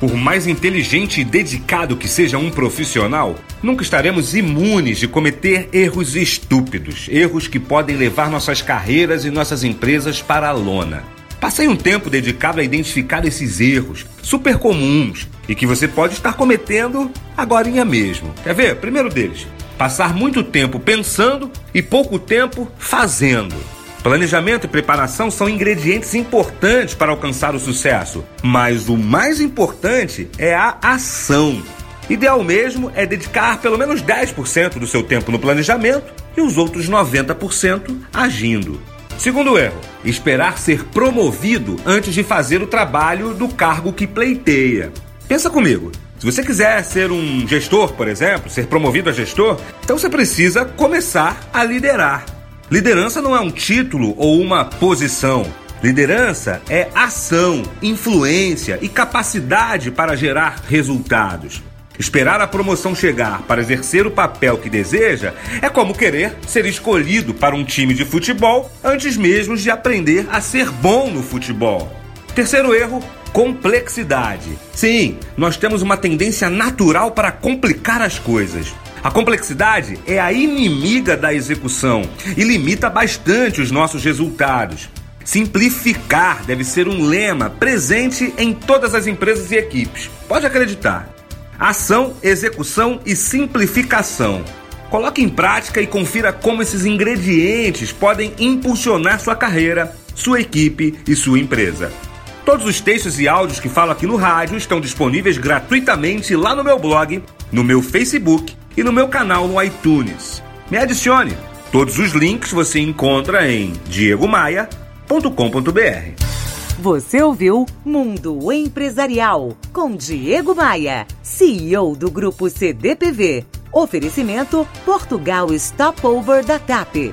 Por mais inteligente e dedicado que seja um profissional, nunca estaremos imunes de cometer erros estúpidos, erros que podem levar nossas carreiras e nossas empresas para a lona. Passei um tempo dedicado a identificar esses erros, super comuns, e que você pode estar cometendo agora mesmo. Quer ver? Primeiro deles, passar muito tempo pensando e pouco tempo fazendo. Planejamento e preparação são ingredientes importantes para alcançar o sucesso, mas o mais importante é a ação. Ideal mesmo é dedicar pelo menos 10% do seu tempo no planejamento e os outros 90% agindo. Segundo erro, esperar ser promovido antes de fazer o trabalho do cargo que pleiteia. Pensa comigo. Se você quiser ser um gestor, por exemplo, ser promovido a gestor, então você precisa começar a liderar. Liderança não é um título ou uma posição. Liderança é ação, influência e capacidade para gerar resultados. Esperar a promoção chegar para exercer o papel que deseja é como querer ser escolhido para um time de futebol antes mesmo de aprender a ser bom no futebol. Terceiro erro: complexidade. Sim, nós temos uma tendência natural para complicar as coisas. A complexidade é a inimiga da execução e limita bastante os nossos resultados. Simplificar deve ser um lema presente em todas as empresas e equipes. Pode acreditar. Ação, execução e simplificação. Coloque em prática e confira como esses ingredientes podem impulsionar sua carreira, sua equipe e sua empresa. Todos os textos e áudios que falo aqui no rádio estão disponíveis gratuitamente lá no meu blog, no meu Facebook e no meu canal no iTunes. Me adicione. Todos os links você encontra em diegomaia.com.br. Você ouviu Mundo Empresarial com Diego Maia, CEO do Grupo CDPV. Oferecimento Portugal Stopover da TAP.